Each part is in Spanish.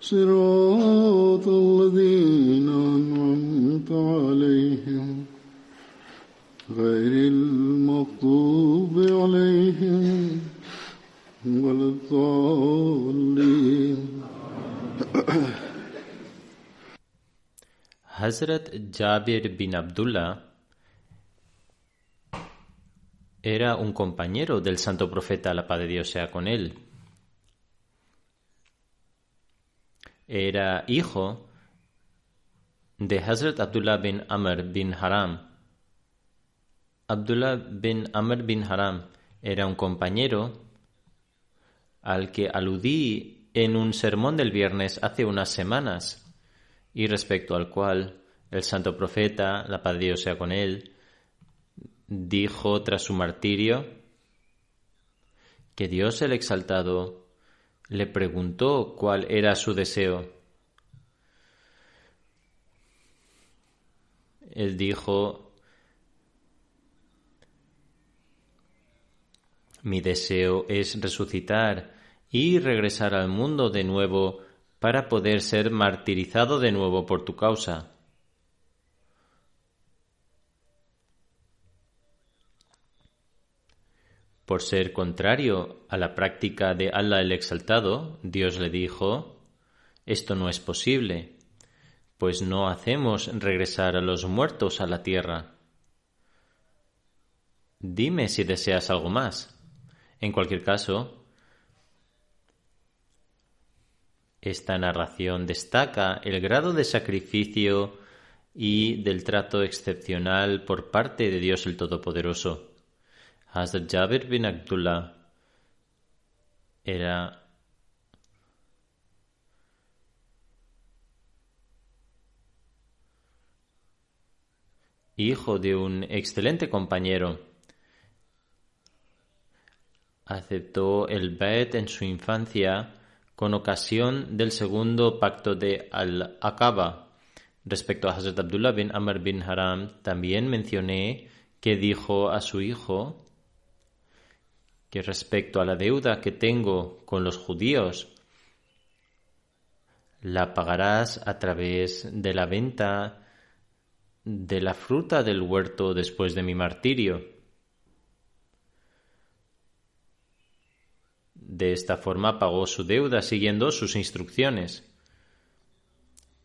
صراط الذين أنعمت عليهم غير المغضوب عليهم ولا الضالين Hazrat Jabir bin Abdullah era un compañero del santo profeta, la paz de Dios sea con él. Era hijo de Hazrat Abdullah bin Amr bin Haram. Abdullah bin Amr bin Haram era un compañero al que aludí en un sermón del viernes hace unas semanas y respecto al cual el santo profeta, la paz Dios sea con él, dijo tras su martirio que Dios el exaltado le preguntó cuál era su deseo. Él dijo, mi deseo es resucitar y regresar al mundo de nuevo para poder ser martirizado de nuevo por tu causa. Por ser contrario a la práctica de Allah el Exaltado, Dios le dijo, esto no es posible, pues no hacemos regresar a los muertos a la tierra. Dime si deseas algo más. En cualquier caso, esta narración destaca el grado de sacrificio y del trato excepcional por parte de Dios el Todopoderoso. Hazrat Jabir bin Abdullah era hijo de un excelente compañero. Aceptó el Bait en su infancia con ocasión del segundo pacto de Al-Aqaba. Respecto a Hazrat Abdullah bin Amr bin Haram, también mencioné que dijo a su hijo que respecto a la deuda que tengo con los judíos, la pagarás a través de la venta de la fruta del huerto después de mi martirio. De esta forma pagó su deuda siguiendo sus instrucciones.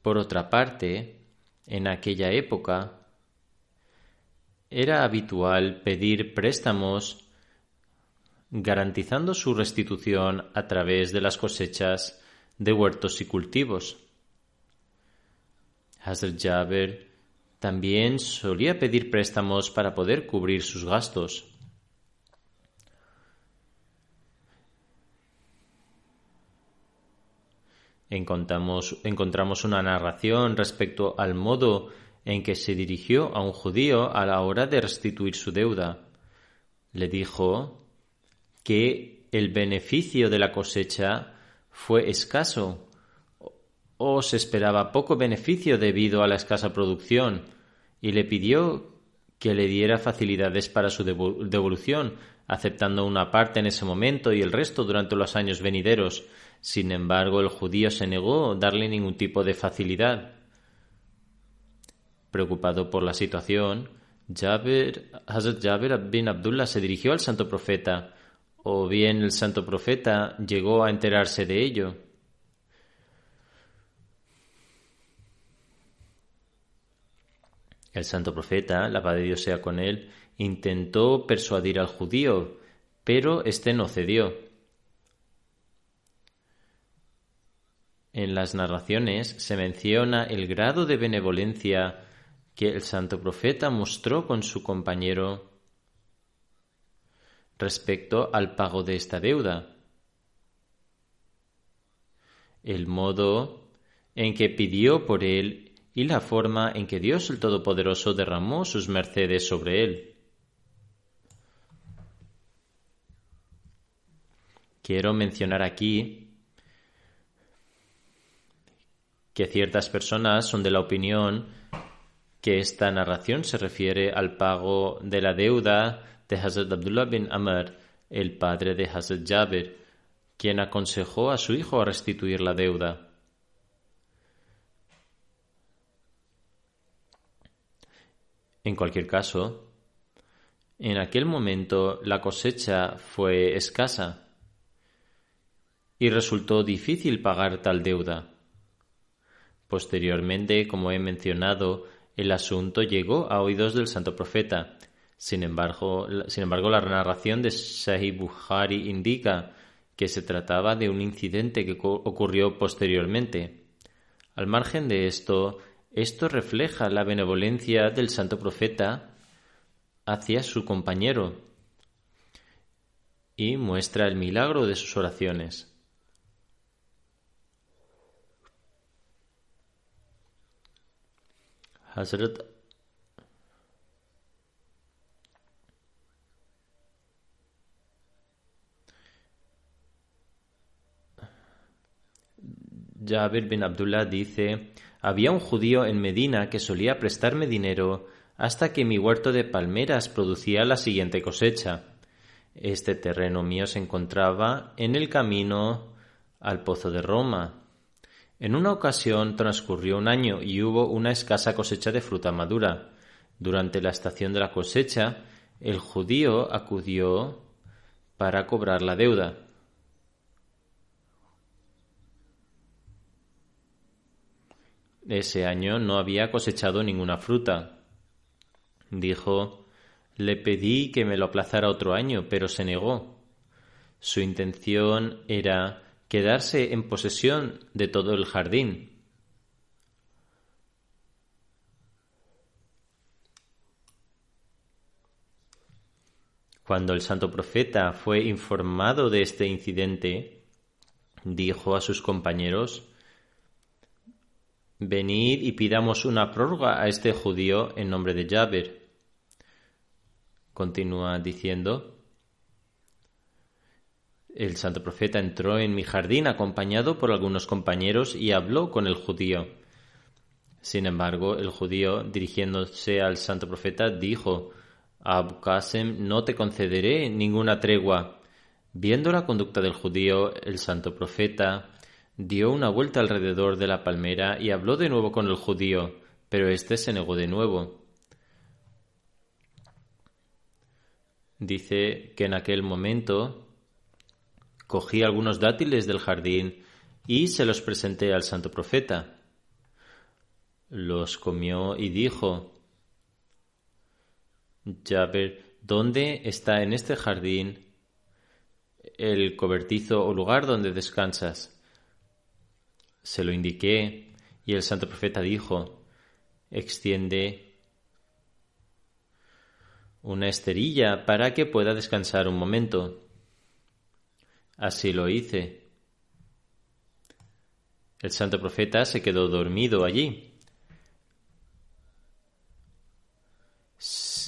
Por otra parte, en aquella época era habitual pedir préstamos garantizando su restitución a través de las cosechas de huertos y cultivos. Hazrat Jabir también solía pedir préstamos para poder cubrir sus gastos. Encontramos, encontramos una narración respecto al modo en que se dirigió a un judío a la hora de restituir su deuda. Le dijo que el beneficio de la cosecha fue escaso o se esperaba poco beneficio debido a la escasa producción y le pidió que le diera facilidades para su devolución, aceptando una parte en ese momento y el resto durante los años venideros. Sin embargo, el judío se negó a darle ningún tipo de facilidad. Preocupado por la situación, Jabir, Hazrat Jabir bin Abdullah se dirigió al santo profeta, o bien el santo profeta llegó a enterarse de ello. El santo profeta, la paz de Dios sea con él, intentó persuadir al judío, pero éste no cedió. En las narraciones se menciona el grado de benevolencia que el santo profeta mostró con su compañero respecto al pago de esta deuda. El modo en que pidió por él y la forma en que Dios el Todopoderoso derramó sus mercedes sobre él. Quiero mencionar aquí que ciertas personas son de la opinión que esta narración se refiere al pago de la deuda de Hazrat Abdullah bin Amr, el padre de Hazrat Jabir, quien aconsejó a su hijo a restituir la deuda. En cualquier caso, en aquel momento la cosecha fue escasa y resultó difícil pagar tal deuda. Posteriormente, como he mencionado, el asunto llegó a oídos del santo profeta. Sin embargo, sin embargo la narración de Sahih Bukhari indica que se trataba de un incidente que ocurrió posteriormente. Al margen de esto, esto refleja la benevolencia del santo profeta hacia su compañero y muestra el milagro de sus oraciones. Hazrat Jabir bin Abdullah dice había un judío en Medina que solía prestarme dinero hasta que mi huerto de palmeras producía la siguiente cosecha. Este terreno mío se encontraba en el camino al pozo de Roma. En una ocasión transcurrió un año y hubo una escasa cosecha de fruta madura. Durante la estación de la cosecha, el judío acudió para cobrar la deuda. Ese año no había cosechado ninguna fruta. Dijo, le pedí que me lo aplazara otro año, pero se negó. Su intención era quedarse en posesión de todo el jardín. Cuando el santo profeta fue informado de este incidente, dijo a sus compañeros, Venid y pidamos una prórroga a este judío en nombre de Jabir. Continúa diciendo, el santo profeta entró en mi jardín acompañado por algunos compañeros y habló con el judío. Sin embargo, el judío, dirigiéndose al santo profeta, dijo, Abu Qasem, no te concederé ninguna tregua. Viendo la conducta del judío, el santo profeta dio una vuelta alrededor de la palmera y habló de nuevo con el judío, pero éste se negó de nuevo. Dice que en aquel momento cogí algunos dátiles del jardín y se los presenté al santo profeta. Los comió y dijo, ver ¿dónde está en este jardín el cobertizo o lugar donde descansas? Se lo indiqué y el santo profeta dijo, extiende una esterilla para que pueda descansar un momento. Así lo hice. El santo profeta se quedó dormido allí.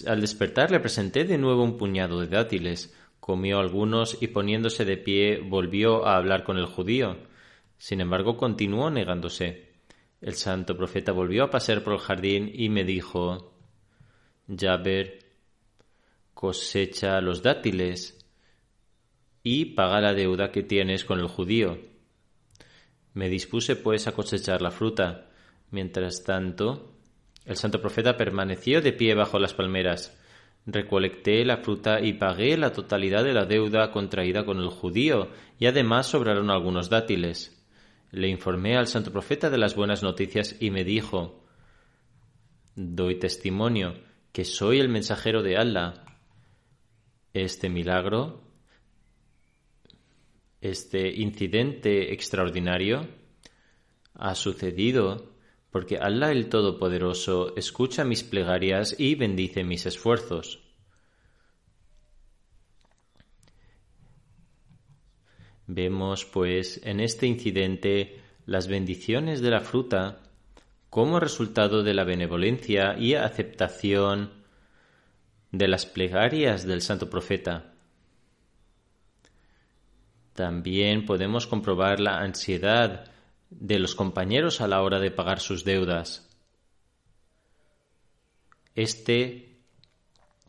Al despertar le presenté de nuevo un puñado de dátiles, comió algunos y poniéndose de pie volvió a hablar con el judío. Sin embargo, continuó negándose. El santo profeta volvió a pasear por el jardín y me dijo Jaber cosecha los dátiles y paga la deuda que tienes con el judío. Me dispuse pues a cosechar la fruta. Mientras tanto, el santo profeta permaneció de pie bajo las palmeras. Recolecté la fruta y pagué la totalidad de la deuda contraída con el judío, y además sobraron algunos dátiles. Le informé al santo profeta de las buenas noticias y me dijo Doy testimonio que soy el mensajero de Allah. Este milagro, este incidente extraordinario, ha sucedido porque Allah el Todopoderoso escucha mis plegarias y bendice mis esfuerzos. Vemos, pues, en este incidente las bendiciones de la fruta como resultado de la benevolencia y aceptación de las plegarias del santo profeta. También podemos comprobar la ansiedad de los compañeros a la hora de pagar sus deudas. Este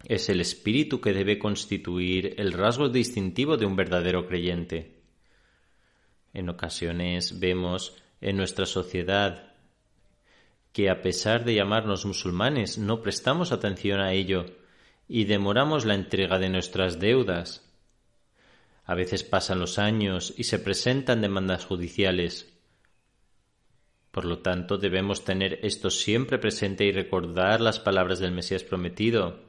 es el espíritu que debe constituir el rasgo distintivo de un verdadero creyente. En ocasiones vemos en nuestra sociedad que a pesar de llamarnos musulmanes no prestamos atención a ello y demoramos la entrega de nuestras deudas. A veces pasan los años y se presentan demandas judiciales. Por lo tanto, debemos tener esto siempre presente y recordar las palabras del Mesías prometido,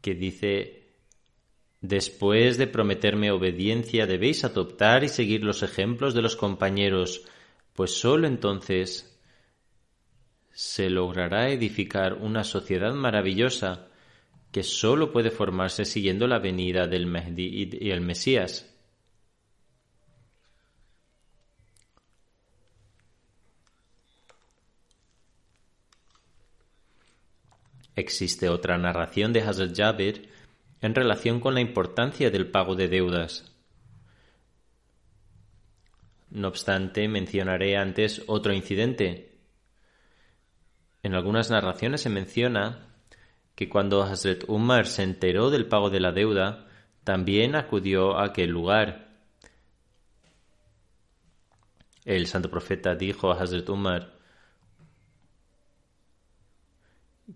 que dice Después de prometerme obediencia debéis adoptar y seguir los ejemplos de los compañeros, pues sólo entonces se logrará edificar una sociedad maravillosa que sólo puede formarse siguiendo la venida del Mehdi y el Mesías. Existe otra narración de Hazrat Jabir en relación con la importancia del pago de deudas. No obstante, mencionaré antes otro incidente. En algunas narraciones se menciona que cuando Hazret Umar se enteró del pago de la deuda, también acudió a aquel lugar. El santo profeta dijo a Hazret Umar,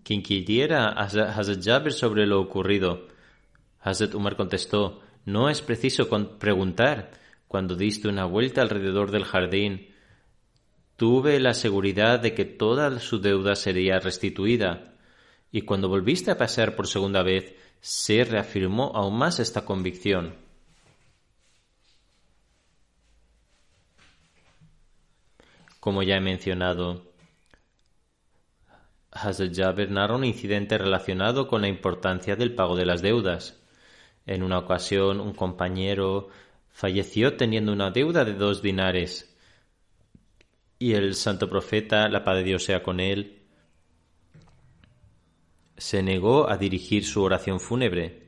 quien quiera a Hazret sobre lo ocurrido, Hazrat Umar contestó, no es preciso preguntar. Cuando diste una vuelta alrededor del jardín, tuve la seguridad de que toda su deuda sería restituida. Y cuando volviste a pasear por segunda vez, se reafirmó aún más esta convicción. Como ya he mencionado, Hazrat Jabir narra un incidente relacionado con la importancia del pago de las deudas. En una ocasión un compañero falleció teniendo una deuda de dos dinares y el santo profeta, la paz de Dios sea con él, se negó a dirigir su oración fúnebre.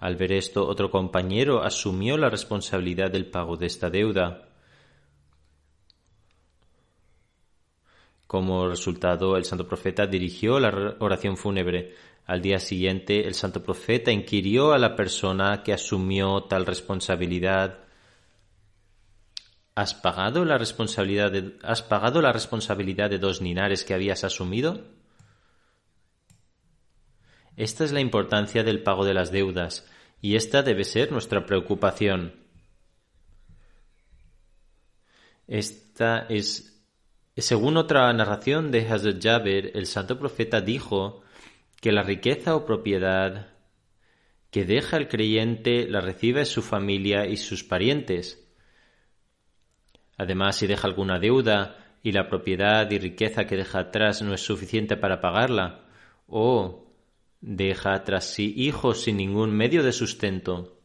Al ver esto, otro compañero asumió la responsabilidad del pago de esta deuda. Como resultado, el santo profeta dirigió la oración fúnebre, al día siguiente, el santo profeta inquirió a la persona que asumió tal responsabilidad. ¿Has pagado la responsabilidad de, ¿has pagado la responsabilidad de dos dinares que habías asumido? Esta es la importancia del pago de las deudas, y esta debe ser nuestra preocupación. Esta es, según otra narración de Hazrat Jabir, el santo profeta dijo que la riqueza o propiedad que deja el creyente la recibe su familia y sus parientes. Además, si deja alguna deuda y la propiedad y riqueza que deja atrás no es suficiente para pagarla, o deja tras sí hijos sin ningún medio de sustento,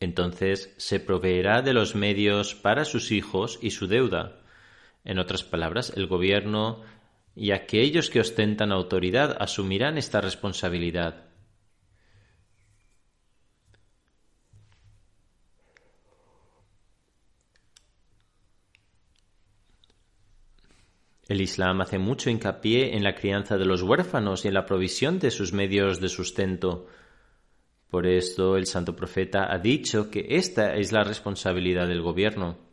entonces se proveerá de los medios para sus hijos y su deuda. En otras palabras, el gobierno y aquellos que ostentan autoridad asumirán esta responsabilidad. El Islam hace mucho hincapié en la crianza de los huérfanos y en la provisión de sus medios de sustento. Por esto el santo profeta ha dicho que esta es la responsabilidad del gobierno.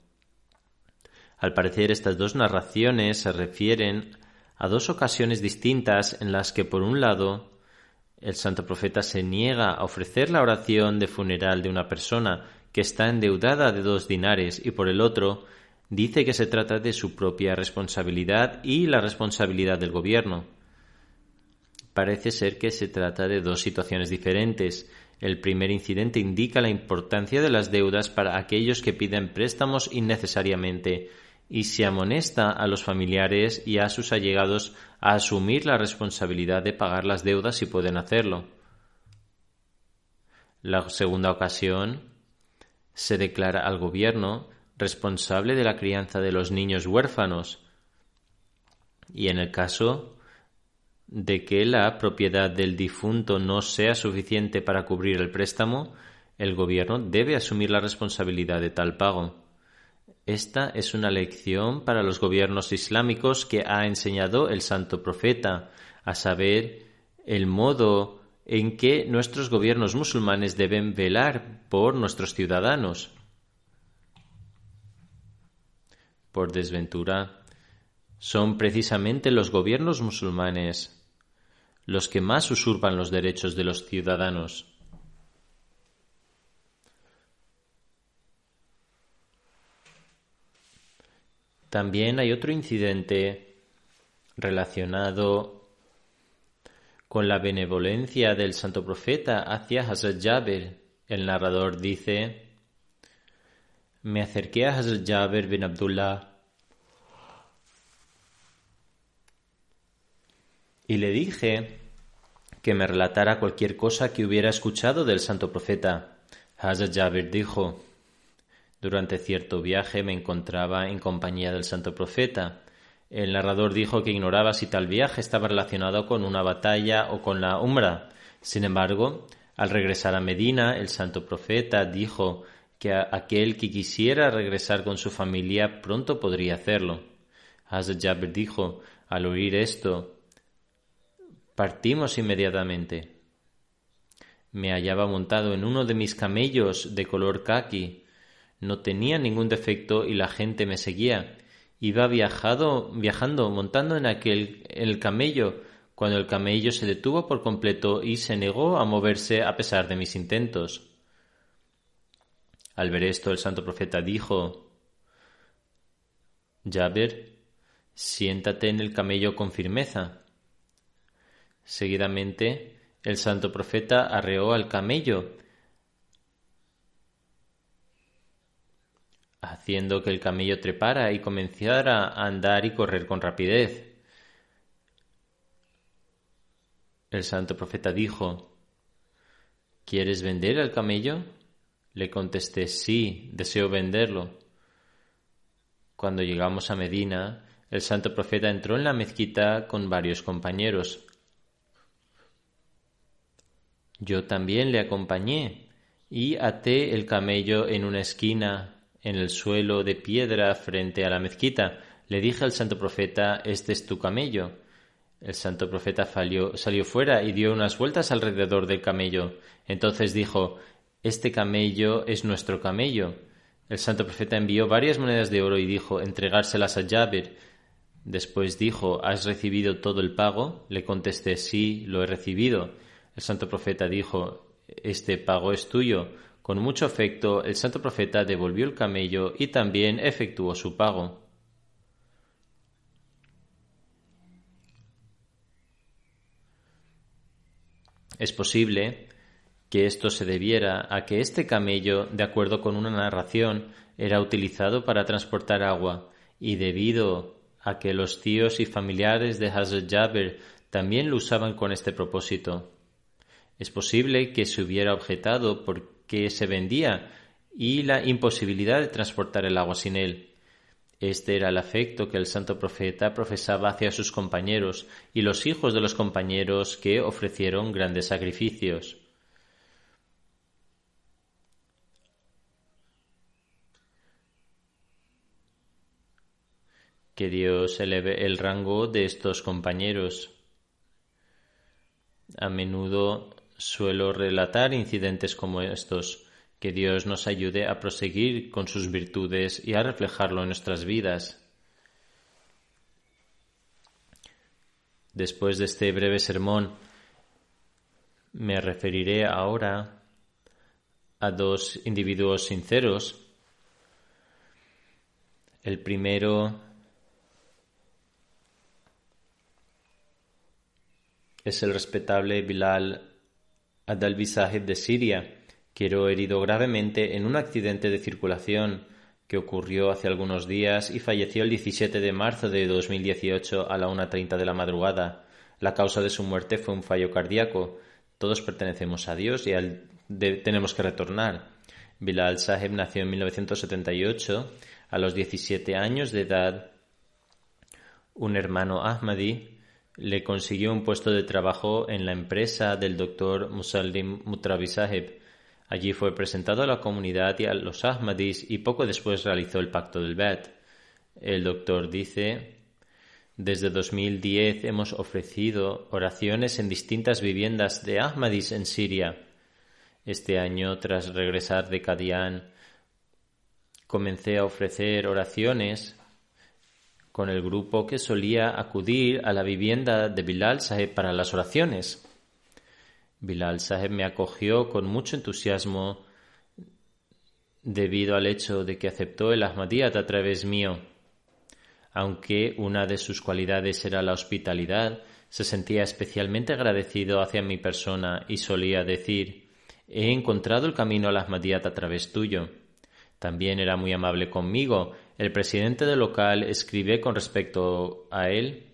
Al parecer estas dos narraciones se refieren a dos ocasiones distintas en las que por un lado el santo profeta se niega a ofrecer la oración de funeral de una persona que está endeudada de dos dinares y por el otro dice que se trata de su propia responsabilidad y la responsabilidad del gobierno. Parece ser que se trata de dos situaciones diferentes. El primer incidente indica la importancia de las deudas para aquellos que piden préstamos innecesariamente y se amonesta a los familiares y a sus allegados a asumir la responsabilidad de pagar las deudas si pueden hacerlo. La segunda ocasión se declara al gobierno responsable de la crianza de los niños huérfanos y en el caso de que la propiedad del difunto no sea suficiente para cubrir el préstamo, el gobierno debe asumir la responsabilidad de tal pago. Esta es una lección para los gobiernos islámicos que ha enseñado el santo profeta, a saber, el modo en que nuestros gobiernos musulmanes deben velar por nuestros ciudadanos. por desventura, son precisamente los gobiernos musulmanes los que más usurpan los derechos de los ciudadanos. También hay otro incidente relacionado con la benevolencia del santo profeta hacia Hazrat Jabir. El narrador dice me acerqué a Hazrat Jabir bin Abdullah y le dije que me relatara cualquier cosa que hubiera escuchado del santo profeta. Hazrat Jabir dijo, durante cierto viaje me encontraba en compañía del santo profeta. El narrador dijo que ignoraba si tal viaje estaba relacionado con una batalla o con la umbra. Sin embargo, al regresar a Medina, el santo profeta dijo que aquel que quisiera regresar con su familia pronto podría hacerlo. Hazrat Jabir dijo, al oír esto, partimos inmediatamente. Me hallaba montado en uno de mis camellos de color kaki. No tenía ningún defecto y la gente me seguía. Iba viajado, viajando, montando en aquel el camello, cuando el camello se detuvo por completo y se negó a moverse a pesar de mis intentos. Al ver esto, el santo profeta dijo, Jabir, siéntate en el camello con firmeza. Seguidamente, el santo profeta arreó al camello, haciendo que el camello trepara y comenzara a andar y correr con rapidez. El santo profeta dijo, ¿Quieres vender al camello? Le contesté, sí, deseo venderlo. Cuando llegamos a Medina, el santo profeta entró en la mezquita con varios compañeros. Yo también le acompañé y até el camello en una esquina, en el suelo de piedra frente a la mezquita. Le dije al santo profeta, este es tu camello. El santo profeta salió, salió fuera y dio unas vueltas alrededor del camello. Entonces dijo, este camello es nuestro camello. El santo profeta envió varias monedas de oro y dijo entregárselas a Jabir. Después dijo ¿Has recibido todo el pago? Le contesté sí, lo he recibido. El santo profeta dijo Este pago es tuyo. Con mucho afecto, el santo profeta devolvió el camello y también efectuó su pago. Es posible que esto se debiera a que este camello, de acuerdo con una narración, era utilizado para transportar agua, y debido a que los tíos y familiares de Hazrat Jabir también lo usaban con este propósito. Es posible que se hubiera objetado por qué se vendía y la imposibilidad de transportar el agua sin él. Este era el afecto que el santo profeta profesaba hacia sus compañeros y los hijos de los compañeros que ofrecieron grandes sacrificios. Que Dios eleve el rango de estos compañeros. A menudo suelo relatar incidentes como estos. Que Dios nos ayude a proseguir con sus virtudes y a reflejarlo en nuestras vidas. Después de este breve sermón, me referiré ahora a dos individuos sinceros. El primero es el respetable Bilal Adalbi Sahib de Siria, que quedó herido gravemente en un accidente de circulación que ocurrió hace algunos días y falleció el 17 de marzo de 2018 a la 1.30 de la madrugada. La causa de su muerte fue un fallo cardíaco. Todos pertenecemos a Dios y tenemos que retornar. Bilal Sahib nació en 1978. A los 17 años de edad, un hermano Ahmadi le consiguió un puesto de trabajo en la empresa del doctor Musallim Mutrabi Sahib. Allí fue presentado a la comunidad y a los Ahmadis y poco después realizó el pacto del Bet. El doctor dice, desde 2010 hemos ofrecido oraciones en distintas viviendas de Ahmadis en Siria. Este año, tras regresar de Kadian, comencé a ofrecer oraciones con el grupo que solía acudir a la vivienda de Bilal Sahib para las oraciones. Bilal Sahib me acogió con mucho entusiasmo debido al hecho de que aceptó el Ahmadiyyat a través mío. Aunque una de sus cualidades era la hospitalidad, se sentía especialmente agradecido hacia mi persona y solía decir He encontrado el camino al Ahmadiyyat a través tuyo. También era muy amable conmigo. El presidente del local escribe con respecto a él.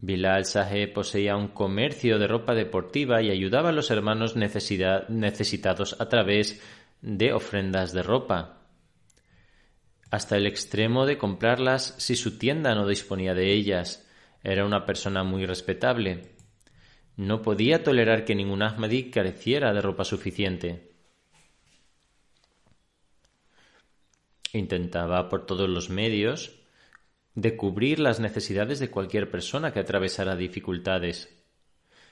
Bilal Saheb poseía un comercio de ropa deportiva y ayudaba a los hermanos necesitados a través de ofrendas de ropa, hasta el extremo de comprarlas si su tienda no disponía de ellas. Era una persona muy respetable. No podía tolerar que ningún Ahmadi careciera de ropa suficiente. Intentaba por todos los medios de cubrir las necesidades de cualquier persona que atravesara dificultades.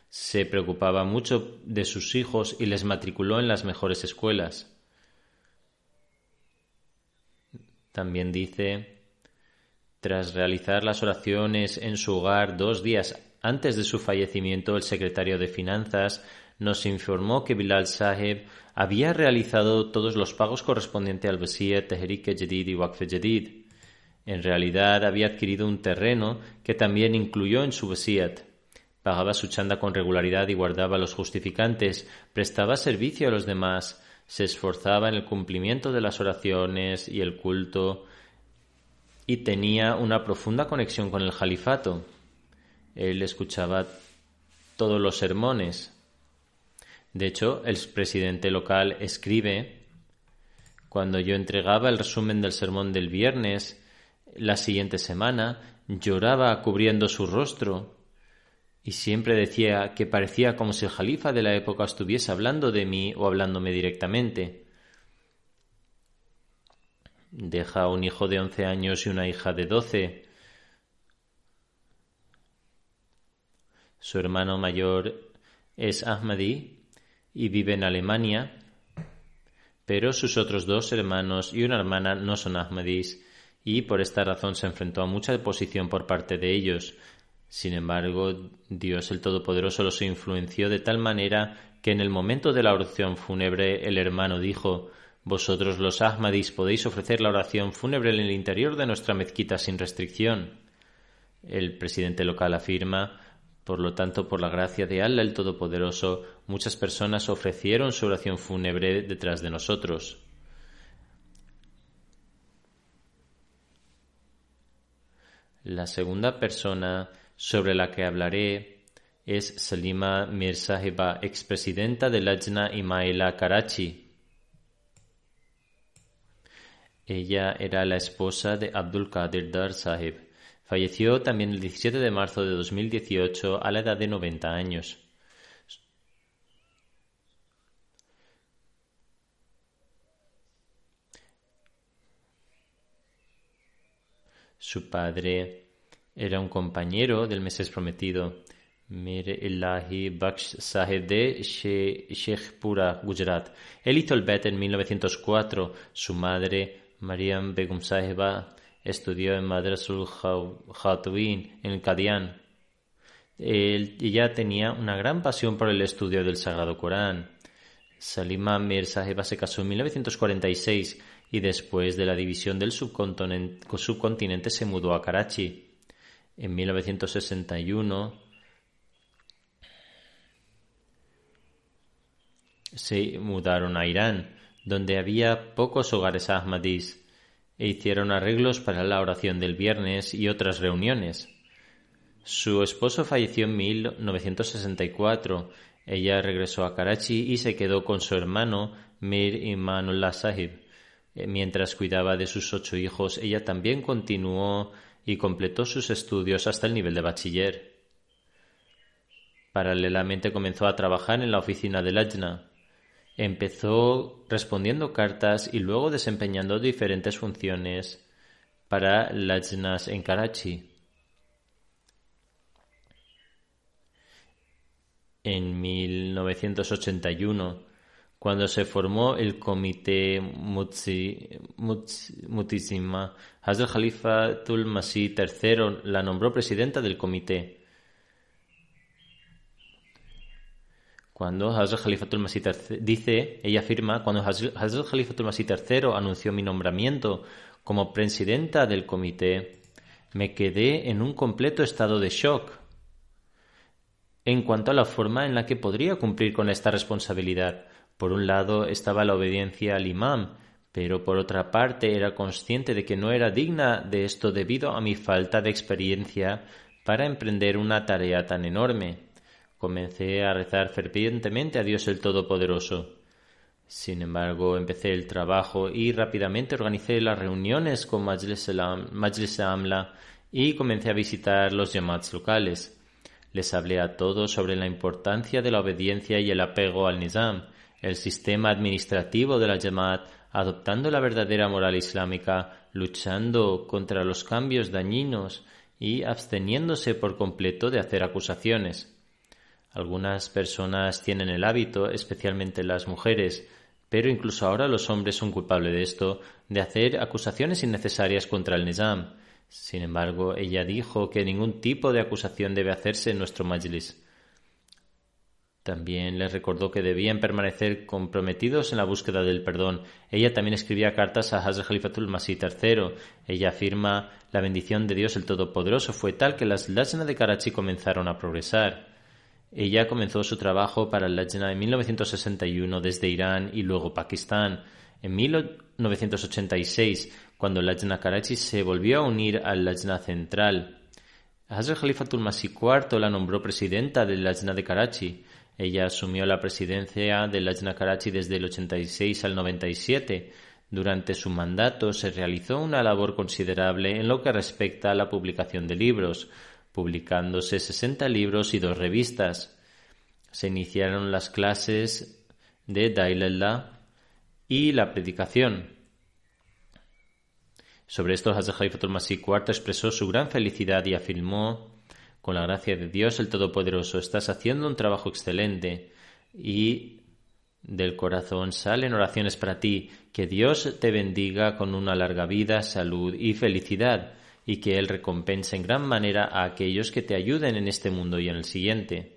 Se preocupaba mucho de sus hijos y les matriculó en las mejores escuelas. También dice, tras realizar las oraciones en su hogar dos días antes de su fallecimiento, el secretario de Finanzas nos informó que Bilal Saheb había realizado todos los pagos correspondientes al Basir, Tehrik Jadid y Waqf Jadid. En realidad había adquirido un terreno que también incluyó en su Basiat. Pagaba su chanda con regularidad y guardaba los justificantes, prestaba servicio a los demás, se esforzaba en el cumplimiento de las oraciones y el culto y tenía una profunda conexión con el califato. Él escuchaba todos los sermones. De hecho, el presidente local escribe, cuando yo entregaba el resumen del sermón del viernes, la siguiente semana lloraba cubriendo su rostro y siempre decía que parecía como si el jalifa de la época estuviese hablando de mí o hablándome directamente. Deja un hijo de once años y una hija de doce. Su hermano mayor es Ahmadi y vive en Alemania, pero sus otros dos hermanos y una hermana no son Ahmadis y por esta razón se enfrentó a mucha oposición por parte de ellos. Sin embargo, Dios el Todopoderoso los influenció de tal manera que en el momento de la oración fúnebre el hermano dijo Vosotros los Ahmadis podéis ofrecer la oración fúnebre en el interior de nuestra mezquita sin restricción. El presidente local afirma por lo tanto, por la gracia de Allah el Todopoderoso, muchas personas ofrecieron su oración fúnebre detrás de nosotros. La segunda persona sobre la que hablaré es Salima Mirsahiba, expresidenta de Lajna Imaila Karachi. Ella era la esposa de Abdul Qadir Dar Sahib. Falleció también el 17 de marzo de 2018 a la edad de 90 años. Su padre era un compañero del Mesías prometido, Mir Ilahi Baksh Sahib de Sheikhpura, Gujarat. Él hizo el Bet en 1904. Su madre, Mariam Begum Sahiba, estudió en Madrasul Khatwin en Kadian. Ella tenía una gran pasión por el estudio del Sagrado Corán. Salima Mir Sahiba se casó en 1946 y después de la división del subcontinente, se mudó a Karachi. En 1961 se mudaron a Irán, donde había pocos hogares ahmadís, e hicieron arreglos para la oración del viernes y otras reuniones. Su esposo falleció en 1964. Ella regresó a Karachi y se quedó con su hermano Mir Imanullah Sahib. Eh, mientras cuidaba de sus ocho hijos, ella también continuó y completó sus estudios hasta el nivel de bachiller. Paralelamente comenzó a trabajar en la oficina del Ajna. Empezó respondiendo cartas y luego desempeñando diferentes funciones para Lajnas en Karachi. en 1981, cuando se formó el Comité Mutisima, Hazrat Khalifa Masih III la nombró presidenta del comité. Cuando Hazrat Khalifa Masih dice, ella afirma, cuando Hazrat Khalifa Masih III anunció mi nombramiento como presidenta del comité, me quedé en un completo estado de shock en cuanto a la forma en la que podría cumplir con esta responsabilidad. Por un lado estaba la obediencia al imam, pero por otra parte era consciente de que no era digna de esto debido a mi falta de experiencia para emprender una tarea tan enorme. Comencé a rezar fervientemente a Dios el Todopoderoso. Sin embargo, empecé el trabajo y rápidamente organicé las reuniones con Majlis Amla y comencé a visitar los yamats locales. Les hablé a todos sobre la importancia de la obediencia y el apego al Nizam, el sistema administrativo de la Jamaat, adoptando la verdadera moral islámica, luchando contra los cambios dañinos y absteniéndose por completo de hacer acusaciones. Algunas personas tienen el hábito, especialmente las mujeres, pero incluso ahora los hombres son culpables de esto, de hacer acusaciones innecesarias contra el Nizam, sin embargo, ella dijo que ningún tipo de acusación debe hacerse en nuestro majlis. También les recordó que debían permanecer comprometidos en la búsqueda del perdón. Ella también escribía cartas a Hazrat Khalifatul Masih III. Ella afirma la bendición de Dios el Todopoderoso fue tal que las Lajna de Karachi comenzaron a progresar. Ella comenzó su trabajo para el Lajna en 1961 desde Irán y luego Pakistán. En 1986 cuando Lajna Karachi se volvió a unir al Lajna Central. Hazrat Khalifatul Masih IV la nombró presidenta del Lajna de Karachi. Ella asumió la presidencia del Lajna Karachi desde el 86 al 97. Durante su mandato se realizó una labor considerable en lo que respecta a la publicación de libros, publicándose 60 libros y dos revistas. Se iniciaron las clases de Dailallah y la predicación. Sobre esto, Hazrat Khalifatul Masih IV expresó su gran felicidad y afirmó, con la gracia de Dios el Todopoderoso, estás haciendo un trabajo excelente y del corazón salen oraciones para ti, que Dios te bendiga con una larga vida, salud y felicidad, y que Él recompense en gran manera a aquellos que te ayuden en este mundo y en el siguiente.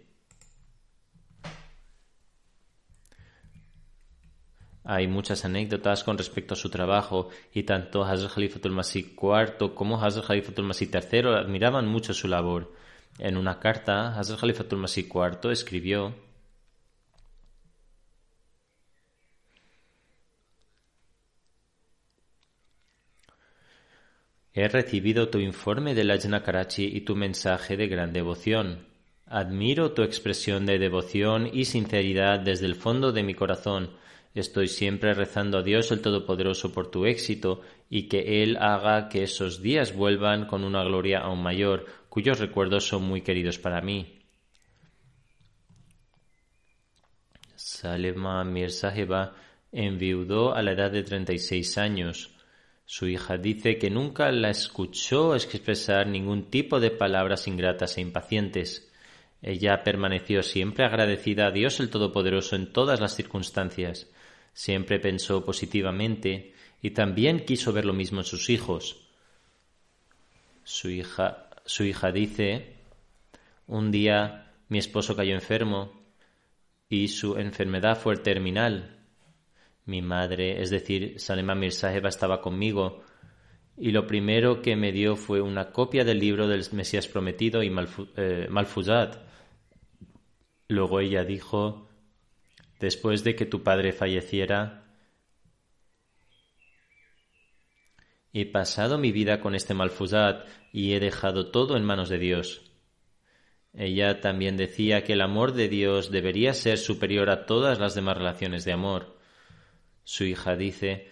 Hay muchas anécdotas con respecto a su trabajo y tanto Hazrat Khalifatul Masih IV como Hazrat Khalifatul Masih III admiraban mucho su labor. En una carta, Hazrat Khalifatul Masih IV escribió He recibido tu informe de Lajna Karachi y tu mensaje de gran devoción. Admiro tu expresión de devoción y sinceridad desde el fondo de mi corazón Estoy siempre rezando a Dios el Todopoderoso por tu éxito y que Él haga que esos días vuelvan con una gloria aún mayor, cuyos recuerdos son muy queridos para mí. Salema Mir enviudó a la edad de 36 años. Su hija dice que nunca la escuchó expresar ningún tipo de palabras ingratas e impacientes. Ella permaneció siempre agradecida a Dios el Todopoderoso en todas las circunstancias. Siempre pensó positivamente y también quiso ver lo mismo en sus hijos. Su hija, su hija dice, un día mi esposo cayó enfermo y su enfermedad fue terminal. Mi madre, es decir, Salema Mirsaheba, estaba conmigo y lo primero que me dio fue una copia del libro del Mesías prometido y eh, Malfuzat. Luego ella dijo, después de que tu padre falleciera, he pasado mi vida con este Malfuzat y he dejado todo en manos de Dios. Ella también decía que el amor de Dios debería ser superior a todas las demás relaciones de amor. Su hija dice,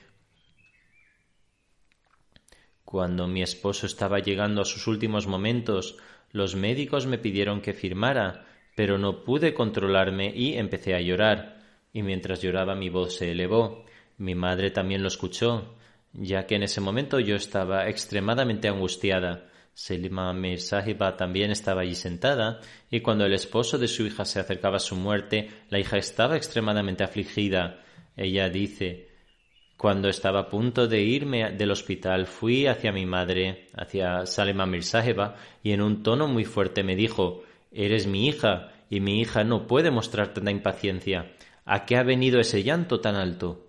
cuando mi esposo estaba llegando a sus últimos momentos, los médicos me pidieron que firmara, pero no pude controlarme y empecé a llorar. Y mientras lloraba mi voz se elevó. Mi madre también lo escuchó, ya que en ese momento yo estaba extremadamente angustiada. Selima Mir también estaba allí sentada, y cuando el esposo de su hija se acercaba a su muerte, la hija estaba extremadamente afligida. Ella dice, cuando estaba a punto de irme del hospital, fui hacia mi madre, hacia Salema Mirsaheba, y en un tono muy fuerte me dijo, Eres mi hija, y mi hija no puede mostrar tanta impaciencia. ¿A qué ha venido ese llanto tan alto?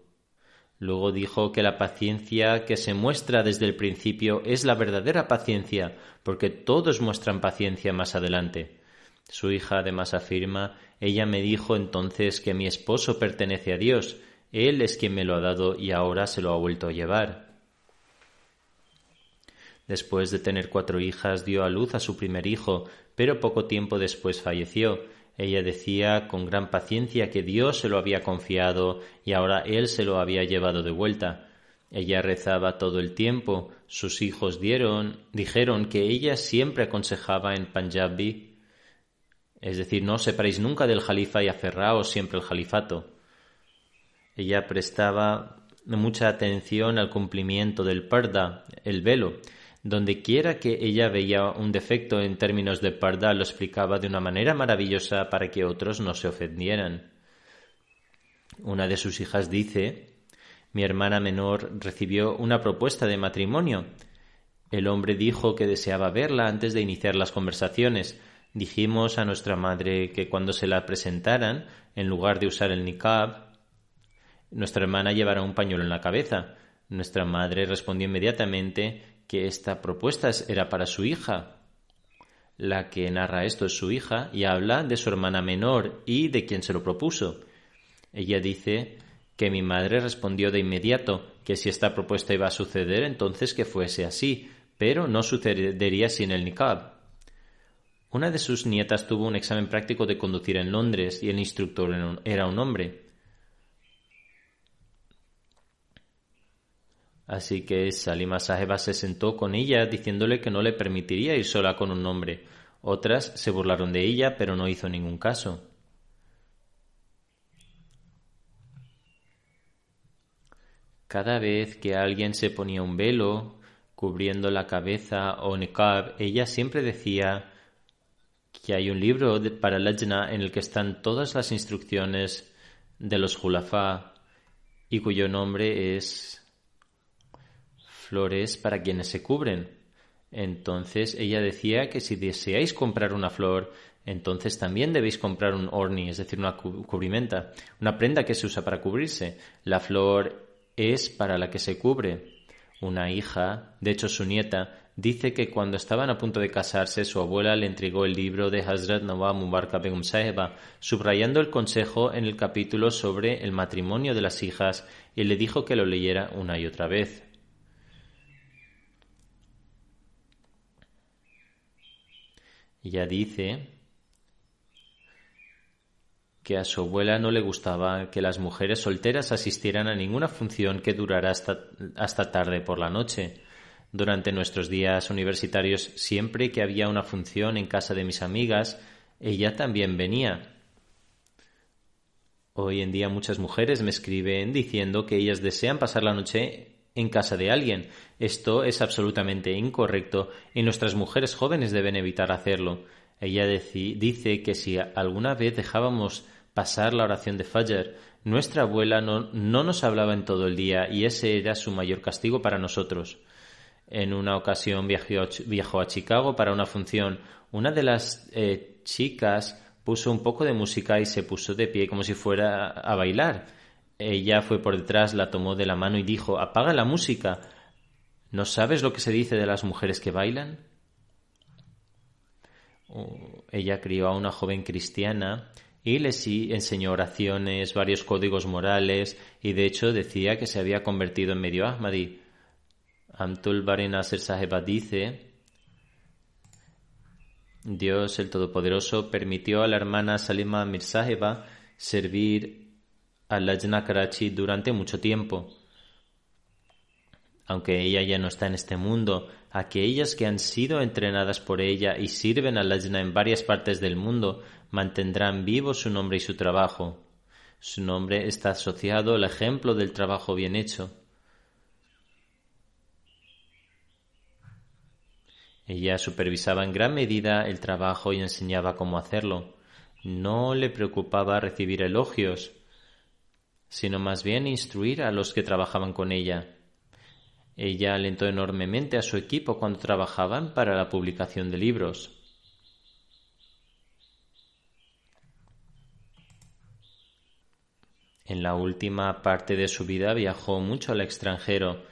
Luego dijo que la paciencia que se muestra desde el principio es la verdadera paciencia, porque todos muestran paciencia más adelante. Su hija además afirma, ella me dijo entonces que mi esposo pertenece a Dios, él es quien me lo ha dado y ahora se lo ha vuelto a llevar. Después de tener cuatro hijas, dio a luz a su primer hijo, pero poco tiempo después falleció. Ella decía con gran paciencia que Dios se lo había confiado y ahora Él se lo había llevado de vuelta. Ella rezaba todo el tiempo. Sus hijos dieron, dijeron que ella siempre aconsejaba en Panjabi, es decir, no separéis nunca del jalifa y aferraos siempre al jalifato. Ella prestaba mucha atención al cumplimiento del parda, el velo. Donde quiera que ella veía un defecto en términos de parda, lo explicaba de una manera maravillosa para que otros no se ofendieran. Una de sus hijas dice Mi hermana menor recibió una propuesta de matrimonio. El hombre dijo que deseaba verla antes de iniciar las conversaciones. Dijimos a nuestra madre que cuando se la presentaran, en lugar de usar el niqab, nuestra hermana llevará un pañuelo en la cabeza. Nuestra madre respondió inmediatamente que esta propuesta era para su hija. La que narra esto es su hija y habla de su hermana menor y de quien se lo propuso. Ella dice que mi madre respondió de inmediato que si esta propuesta iba a suceder entonces que fuese así, pero no sucedería sin el niqab. Una de sus nietas tuvo un examen práctico de conducir en Londres y el instructor era un hombre. Así que Salima Saheba se sentó con ella diciéndole que no le permitiría ir sola con un hombre. Otras se burlaron de ella, pero no hizo ningún caso. Cada vez que alguien se ponía un velo cubriendo la cabeza o niqab, ella siempre decía que hay un libro para Lajna en el que están todas las instrucciones de los Julafá y cuyo nombre es flores para quienes se cubren. Entonces ella decía que si deseáis comprar una flor, entonces también debéis comprar un orni, es decir, una cubrimenta, una prenda que se usa para cubrirse. La flor es para la que se cubre. Una hija, de hecho su nieta, dice que cuando estaban a punto de casarse, su abuela le entregó el libro de Hazrat Nawab Mubarak Begum Saheba, subrayando el consejo en el capítulo sobre el matrimonio de las hijas, y le dijo que lo leyera una y otra vez. Ella dice que a su abuela no le gustaba que las mujeres solteras asistieran a ninguna función que durara hasta, hasta tarde por la noche. Durante nuestros días universitarios, siempre que había una función en casa de mis amigas, ella también venía. Hoy en día muchas mujeres me escriben diciendo que ellas desean pasar la noche en casa de alguien. Esto es absolutamente incorrecto y nuestras mujeres jóvenes deben evitar hacerlo. Ella dice que si alguna vez dejábamos pasar la oración de Fajr, nuestra abuela no, nos hablaba en todo el día y ese era su mayor castigo para nosotros. En una ocasión viajó, a Chicago para una función. Una de las eh, chicas puso un poco de música y se puso de pie como si fuera a bailar. Ella fue por detrás, la tomó de la mano y dijo Apaga la música. ¿No sabes lo que se dice de las mujeres que bailan? ella crió a una joven cristiana y le enseñó oraciones, varios códigos morales y de hecho decía que se había convertido en medio Ahmadi. Amtul Bari Nasser Saheba dice Dios el Todopoderoso permitió a la hermana Salima Mirsaheba servir a Lajna Karachi durante mucho tiempo. Aunque ella ya no está en este mundo, aquellas que han sido entrenadas por ella y sirven a Lajna en varias partes del mundo mantendrán vivo su nombre y su trabajo. Su nombre está asociado al ejemplo del trabajo bien hecho. Ella supervisaba en gran medida el trabajo y enseñaba cómo hacerlo. No le preocupaba recibir elogios, sino más bien instruir a los que trabajaban con ella. Ella alentó enormemente a su equipo cuando trabajaban para la publicación de libros. En la última parte de su vida viajó mucho al extranjero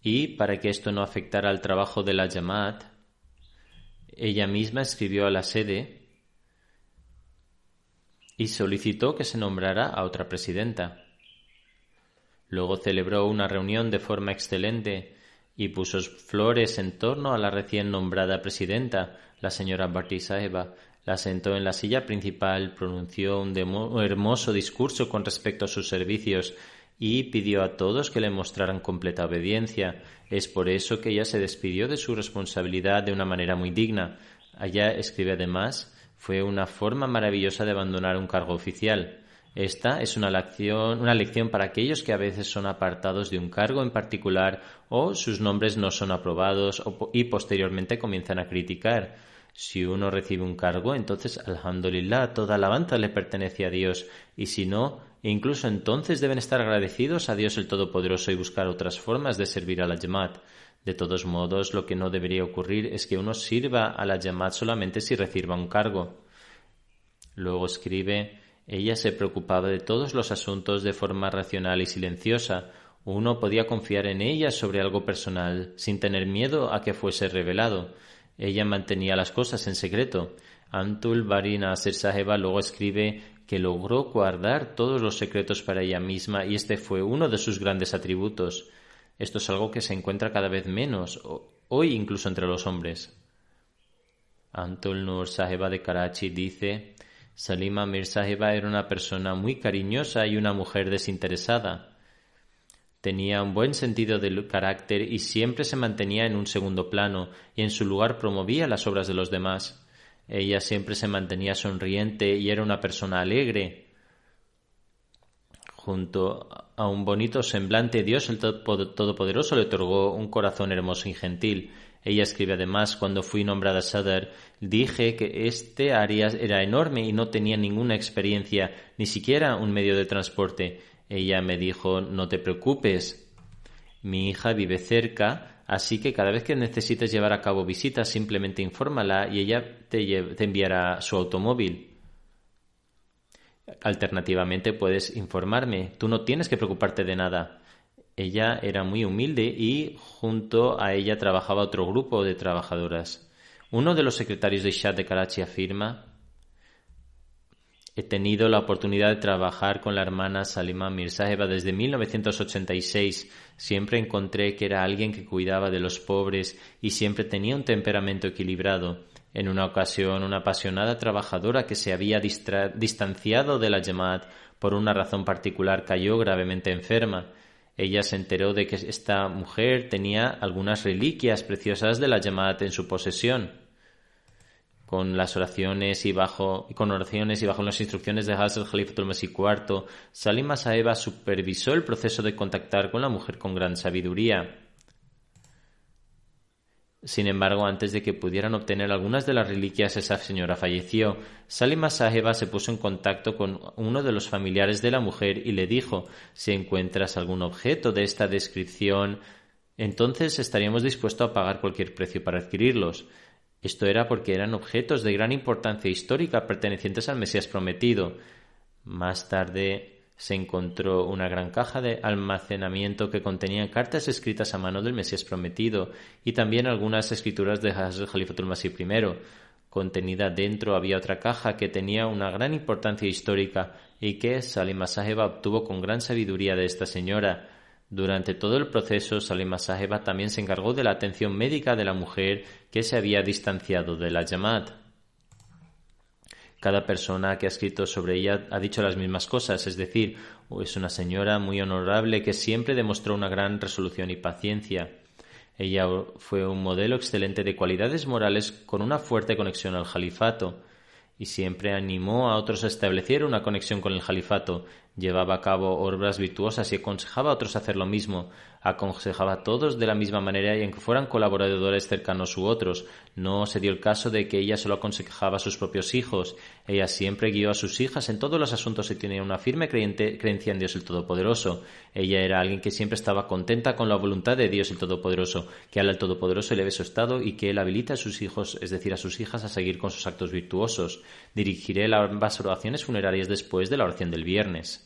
y, para que esto no afectara al trabajo de la Jamaat, ella misma escribió a la sede y solicitó que se nombrara a otra presidenta. Luego celebró una reunión de forma excelente y puso flores en torno a la recién nombrada presidenta, la señora Bharti La sentó en la silla principal, pronunció un hermoso discurso con respecto a sus servicios y pidió a todos que le mostraran completa obediencia. Es por eso que ella se despidió de su responsabilidad de una manera muy digna. Allá escribe además, fue una forma maravillosa de abandonar un cargo oficial. Esta es una lección, para aquellos que a veces son apartados de un cargo en particular o sus nombres no son aprobados y posteriormente comienzan a criticar. Si uno recibe un cargo, entonces, alhamdulillah, toda alabanza le pertenece a Dios, y si no, incluso entonces deben estar agradecidos a Dios el Todopoderoso y buscar otras formas de servir a la Jamaat. De todos modos, lo que no debería ocurrir es que uno sirva a la Jamaat solamente si reciba un cargo. Luego escribe, ella se preocupaba de todos los asuntos de forma racional y silenciosa. Uno podía confiar en ella sobre algo personal, sin tener miedo a que fuese revelado. Ella mantenía las cosas en secreto. Antul Barina Saheba luego escribe que logró guardar todos los secretos para ella misma y este fue uno de sus grandes atributos. Esto es algo que se encuentra cada vez menos, hoy incluso entre los hombres. Antul Nur Saheba de Karachi dice, Salima Mir Saheba era una persona muy cariñosa y una mujer desinteresada. Tenía un buen sentido del carácter y siempre se mantenía en un segundo plano y en su lugar promovía las obras de los demás. Ella siempre se mantenía sonriente y era una persona alegre. Junto a un bonito semblante, Dios el Todopoderoso le otorgó un corazón hermoso y gentil. Ella escribe además, cuando fui nombrada Sadr, dije que este área era enorme y no tenía ninguna experiencia, ni siquiera un medio de transporte. Ella me dijo, no te preocupes. Mi hija vive cerca, Así que cada vez que necesites llevar a cabo visitas, simplemente infórmala y ella te, enviará su automóvil. Alternativamente puedes informarme. Tú no tienes que preocuparte de nada. Ella era muy humilde y junto a ella trabajaba otro grupo de trabajadoras. Uno de los secretarios de Shah de Karachi afirma He tenido la oportunidad de trabajar con la hermana Salima Mirsaheba desde 1986. Siempre encontré que era alguien que cuidaba de los pobres y siempre tenía un temperamento equilibrado. En una ocasión, una apasionada trabajadora que se había distanciado de la Jamaat por una razón particular cayó gravemente enferma. Ella se enteró de que esta mujer tenía algunas reliquias preciosas de la Jamaat en su posesión con las oraciones y bajo con oraciones y bajo las instrucciones de Hazrat Khalifatul Masih IV, Salim Saeba supervisó el proceso de contactar con la mujer con gran sabiduría. Sin embargo, antes de que pudieran obtener algunas de las reliquias, esa señora falleció. Salima Saheba se puso en contacto con uno de los familiares de la mujer y le dijo Si encuentras algún objeto de esta descripción, entonces estaríamos dispuestos a pagar cualquier precio para adquirirlos. Esto era porque eran objetos de gran importancia histórica pertenecientes al Mesías prometido. Más tarde se encontró una gran caja de almacenamiento que contenía cartas escritas a mano del Mesías prometido y también algunas escrituras de Hazrat Khalifatul Masih I. Contenida dentro había otra caja que tenía una gran importancia histórica y que Salim Saheba obtuvo con gran sabiduría de esta señora. Durante todo el proceso, Salim Saheba también se encargó de la atención médica de la mujer que se había distanciado de la Jamaat. Cada persona que ha escrito sobre ella ha dicho las mismas cosas, es decir, es una señora muy honorable que siempre demostró una gran resolución y paciencia. Ella fue un modelo excelente de cualidades morales con una fuerte conexión al califato y siempre animó a otros a establecer una conexión con el califato, llevaba a cabo obras virtuosas y aconsejaba a otros hacer lo mismo, aconsejaba a todos de la misma manera y aunque fueran colaboradores cercanos u otros. No se dio el caso de que ella solo aconsejaba a sus propios hijos. Ella siempre guió a sus hijas en todos los asuntos y tenía una firme creencia en Dios el Todopoderoso. Ella era alguien que siempre estaba contenta con la voluntad de Dios el Todopoderoso, que al Todopoderoso le ve su estado y que él habilita a sus hijos, es decir, a sus hijas, a seguir con sus actos virtuosos. Dirigiré las oraciones funerarias después de la oración del viernes.